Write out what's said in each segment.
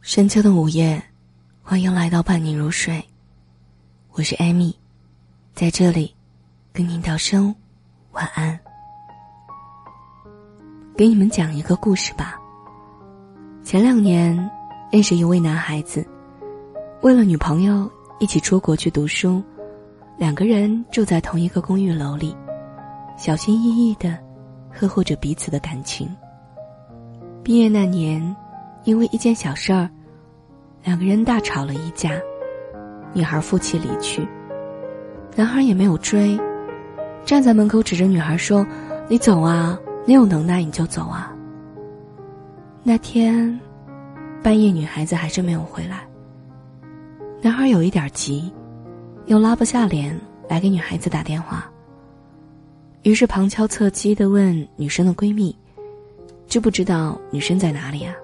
深秋的午夜，欢迎来到伴你入睡。我是艾米，在这里跟您道声晚安。给你们讲一个故事吧。前两年认识一位男孩子，为了女朋友一起出国去读书，两个人住在同一个公寓楼里，小心翼翼的呵护着彼此的感情。毕业那年，因为一件小事儿，两个人大吵了一架，女孩负气离去，男孩也没有追，站在门口指着女孩说：“你走啊！”你有能耐你就走啊！那天半夜，女孩子还是没有回来。男孩有一点急，又拉不下脸来给女孩子打电话。于是旁敲侧击的问女生的闺蜜：“知不知道女生在哪里啊？”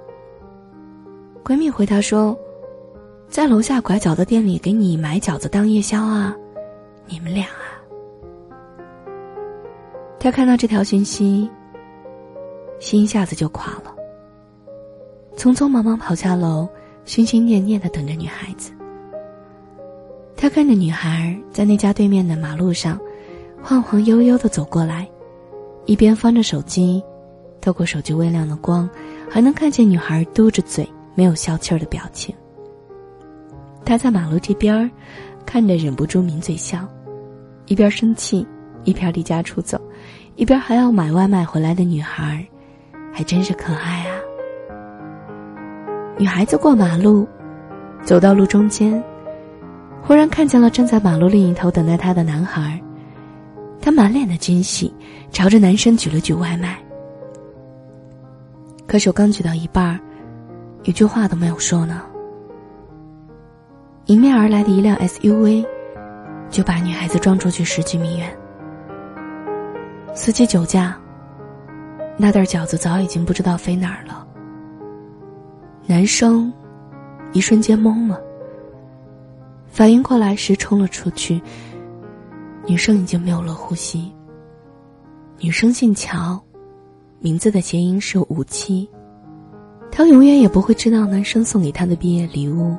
闺蜜回答说：“在楼下拐角的店里给你买饺子当夜宵啊。”你们俩啊？他看到这条信息。心一下子就垮了，匆匆忙忙跑下楼，心心念念的等着女孩子。他看着女孩在那家对面的马路上，晃晃悠悠的走过来，一边翻着手机，透过手机微亮的光，还能看见女孩嘟着嘴没有消气儿的表情。他在马路这边儿看着忍不住抿嘴笑，一边生气，一边离家出走，一边还要买外卖回来的女孩。还真是可爱啊！女孩子过马路，走到路中间，忽然看见了站在马路另一头等待她的男孩，她满脸的惊喜，朝着男生举了举外卖。可手刚举到一半儿一句话都没有说呢，迎面而来的一辆 SUV，就把女孩子撞出去十几米远。司机酒驾。那袋饺子早已经不知道飞哪儿了。男生一瞬间懵了，反应过来时冲了出去。女生已经没有了呼吸。女生姓乔，名字的谐音是五七。她永远也不会知道，男生送给她的毕业礼物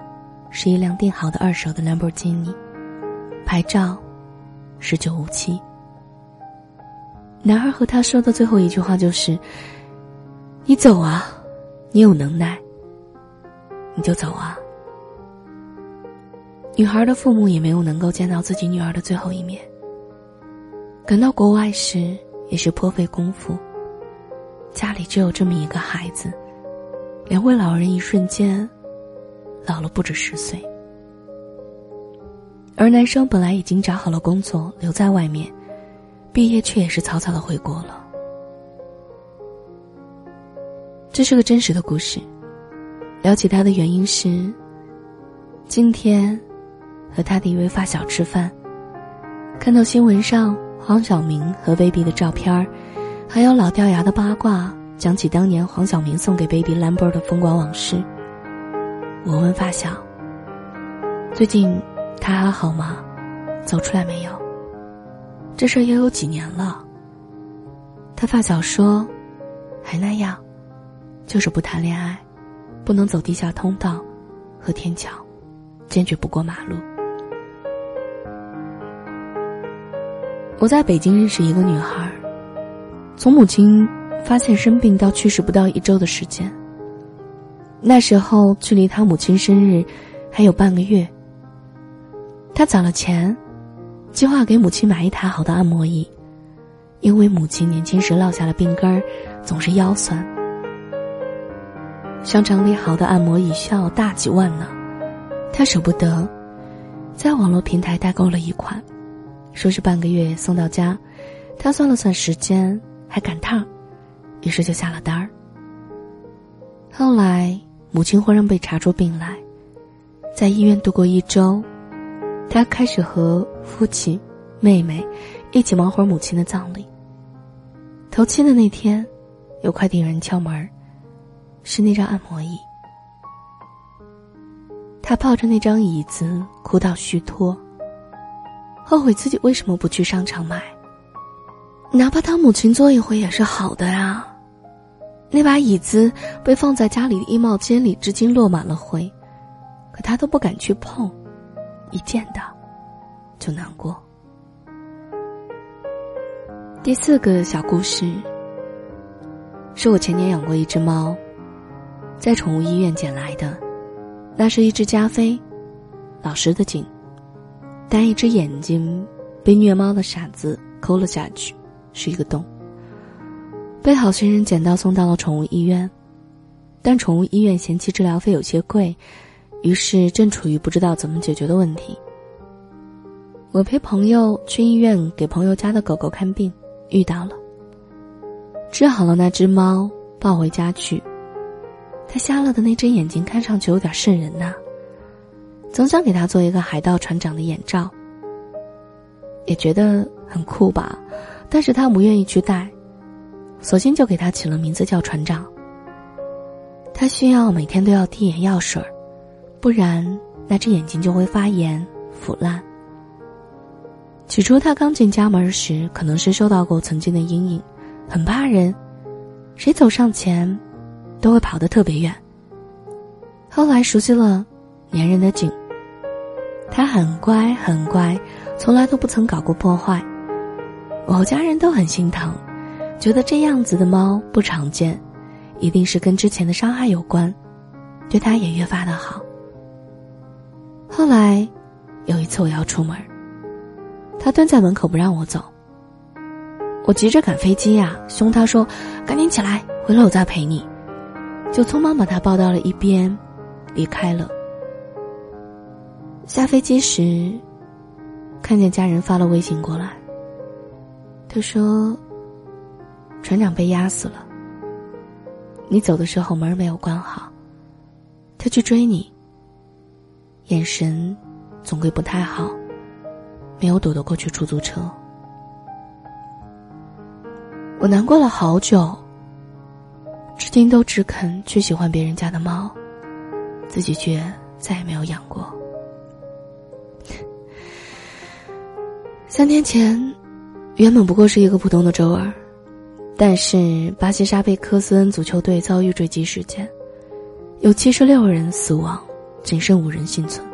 是一辆订好的二手的兰博基尼，牌照是九五七。男孩和他说的最后一句话就是：“你走啊，你有能耐，你就走啊。”女孩的父母也没有能够见到自己女儿的最后一面。赶到国外时也是颇费功夫。家里只有这么一个孩子，两位老人一瞬间老了不止十岁。而男生本来已经找好了工作，留在外面。毕业却也是草草的回国了。这是个真实的故事。聊起他的原因是，今天和他的一位发小吃饭，看到新闻上黄晓明和 baby 的照片还有老掉牙的八卦，讲起当年黄晓明送给 baby Lambert 的风光往事。我问发小：“最近他还好吗？走出来没有？”这事儿也有几年了。他发小说，还那样，就是不谈恋爱，不能走地下通道和天桥，坚决不过马路。我在北京认识一个女孩，从母亲发现生病到去世不到一周的时间。那时候距离他母亲生日还有半个月。他攒了钱。计划给母亲买一台好的按摩椅，因为母亲年轻时落下了病根儿，总是腰酸。商场里好的按摩椅需要大几万呢，他舍不得，在网络平台代购了一款，说是半个月送到家。他算了算时间，还赶趟儿，于是就下了单儿。后来母亲忽然被查出病来，在医院度过一周。他开始和父亲、妹妹一起忙活母亲的葬礼。头七的那天，有快递员敲门，是那张按摩椅。他抱着那张椅子哭到虚脱，后悔自己为什么不去商场买，哪怕他母亲坐一回也是好的呀。那把椅子被放在家里的衣帽间里，至今落满了灰，可他都不敢去碰，一见到就难过。第四个小故事，是我前年养过一只猫，在宠物医院捡来的，那是一只加菲，老实的紧，但一只眼睛被虐猫的傻子抠了下去，是一个洞。被好心人捡到，送到了宠物医院，但宠物医院嫌弃治疗费有些贵，于是正处于不知道怎么解决的问题。我陪朋友去医院给朋友家的狗狗看病，遇到了，治好了那只猫，抱回家去。他瞎了的那只眼睛看上去有点瘆人呐，总想给他做一个海盗船长的眼罩，也觉得很酷吧，但是他不愿意去戴。索性就给他起了名字叫船长。他需要每天都要滴眼药水不然那只眼睛就会发炎腐烂。起初他刚进家门时，可能是受到过曾经的阴影，很怕人，谁走上前，都会跑得特别远。后来熟悉了粘人的紧，他很乖很乖，从来都不曾搞过破坏，我和家人都很心疼。觉得这样子的猫不常见，一定是跟之前的伤害有关，对它也越发的好。后来，有一次我要出门，它蹲在门口不让我走。我急着赶飞机呀，凶它说：“赶紧起来，回来我再陪你。”就匆忙把它抱到了一边，离开了。下飞机时，看见家人发了微信过来，他说。船长被压死了。你走的时候门没有关好，他去追你。眼神总归不太好，没有躲得过去出租车。我难过了好久，至今都只肯去喜欢别人家的猫，自己却再也没有养过。三天前，原本不过是一个普通的周二。但是，巴西沙贝科斯恩足球队遭遇坠机事件，有七十六人死亡，仅剩五人幸存。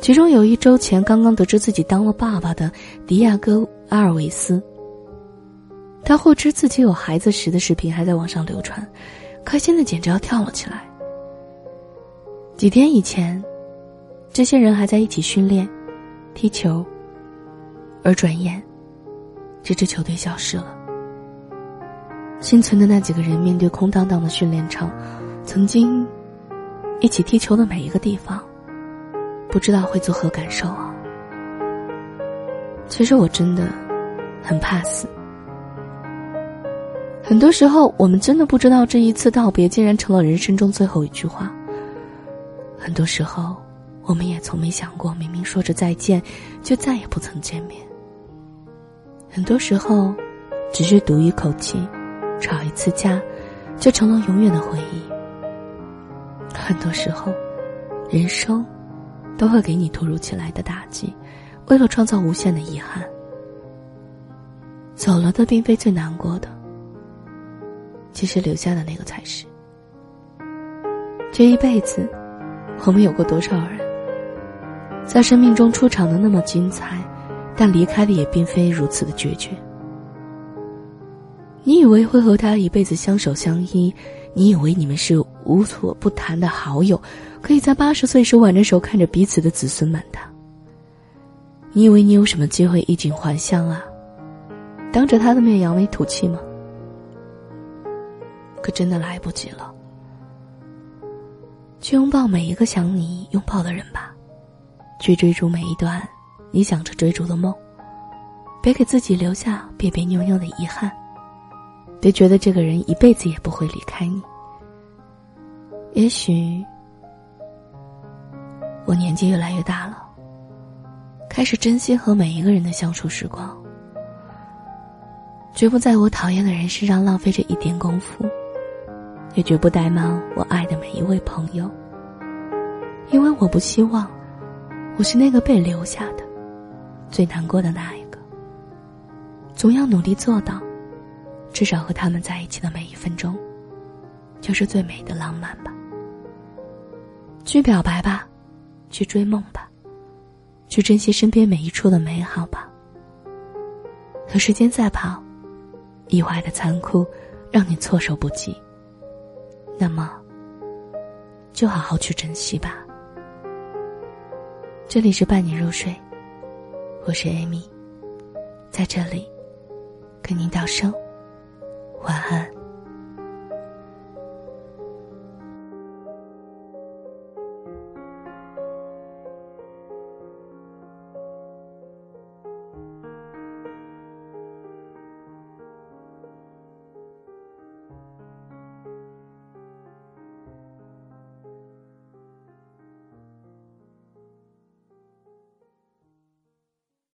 其中有一周前刚刚得知自己当了爸爸的迪亚哥·阿尔维斯，他获知自己有孩子时的视频还在网上流传，开心的简直要跳了起来。几天以前，这些人还在一起训练、踢球，而转眼，这支球队消失了。幸存的那几个人面对空荡荡的训练场，曾经一起踢球的每一个地方，不知道会作何感受啊！其实我真的很怕死。很多时候，我们真的不知道这一次道别竟然成了人生中最后一句话。很多时候，我们也从没想过，明明说着再见，就再也不曾见面。很多时候，只是赌一口气。吵一次架，就成了永远的回忆。很多时候，人生都会给你突如其来的打击，为了创造无限的遗憾。走了的并非最难过的，其实留下的那个才是。这一辈子，我们有过多少人，在生命中出场的那么精彩，但离开的也并非如此的决绝。你以为会和他一辈子相守相依，你以为你们是无所不谈的好友，可以在八十岁时挽着手看着彼此的子孙满堂。你以为你有什么机会衣锦还乡啊？当着他的面扬眉吐气吗？可真的来不及了。去拥抱每一个想你拥抱的人吧，去追逐每一段你想着追逐的梦，别给自己留下别别扭扭的遗憾。别觉得这个人一辈子也不会离开你。也许我年纪越来越大了，开始珍惜和每一个人的相处时光，绝不在我讨厌的人身上浪费着一点功夫，也绝不怠慢我爱的每一位朋友。因为我不希望我是那个被留下的、最难过的那一个。总要努力做到。至少和他们在一起的每一分钟，就是最美的浪漫吧。去表白吧，去追梦吧，去珍惜身边每一处的美好吧。和时间赛跑，意外的残酷让你措手不及。那么，就好好去珍惜吧。这里是伴你入睡，我是艾米，在这里跟您道声。晚安。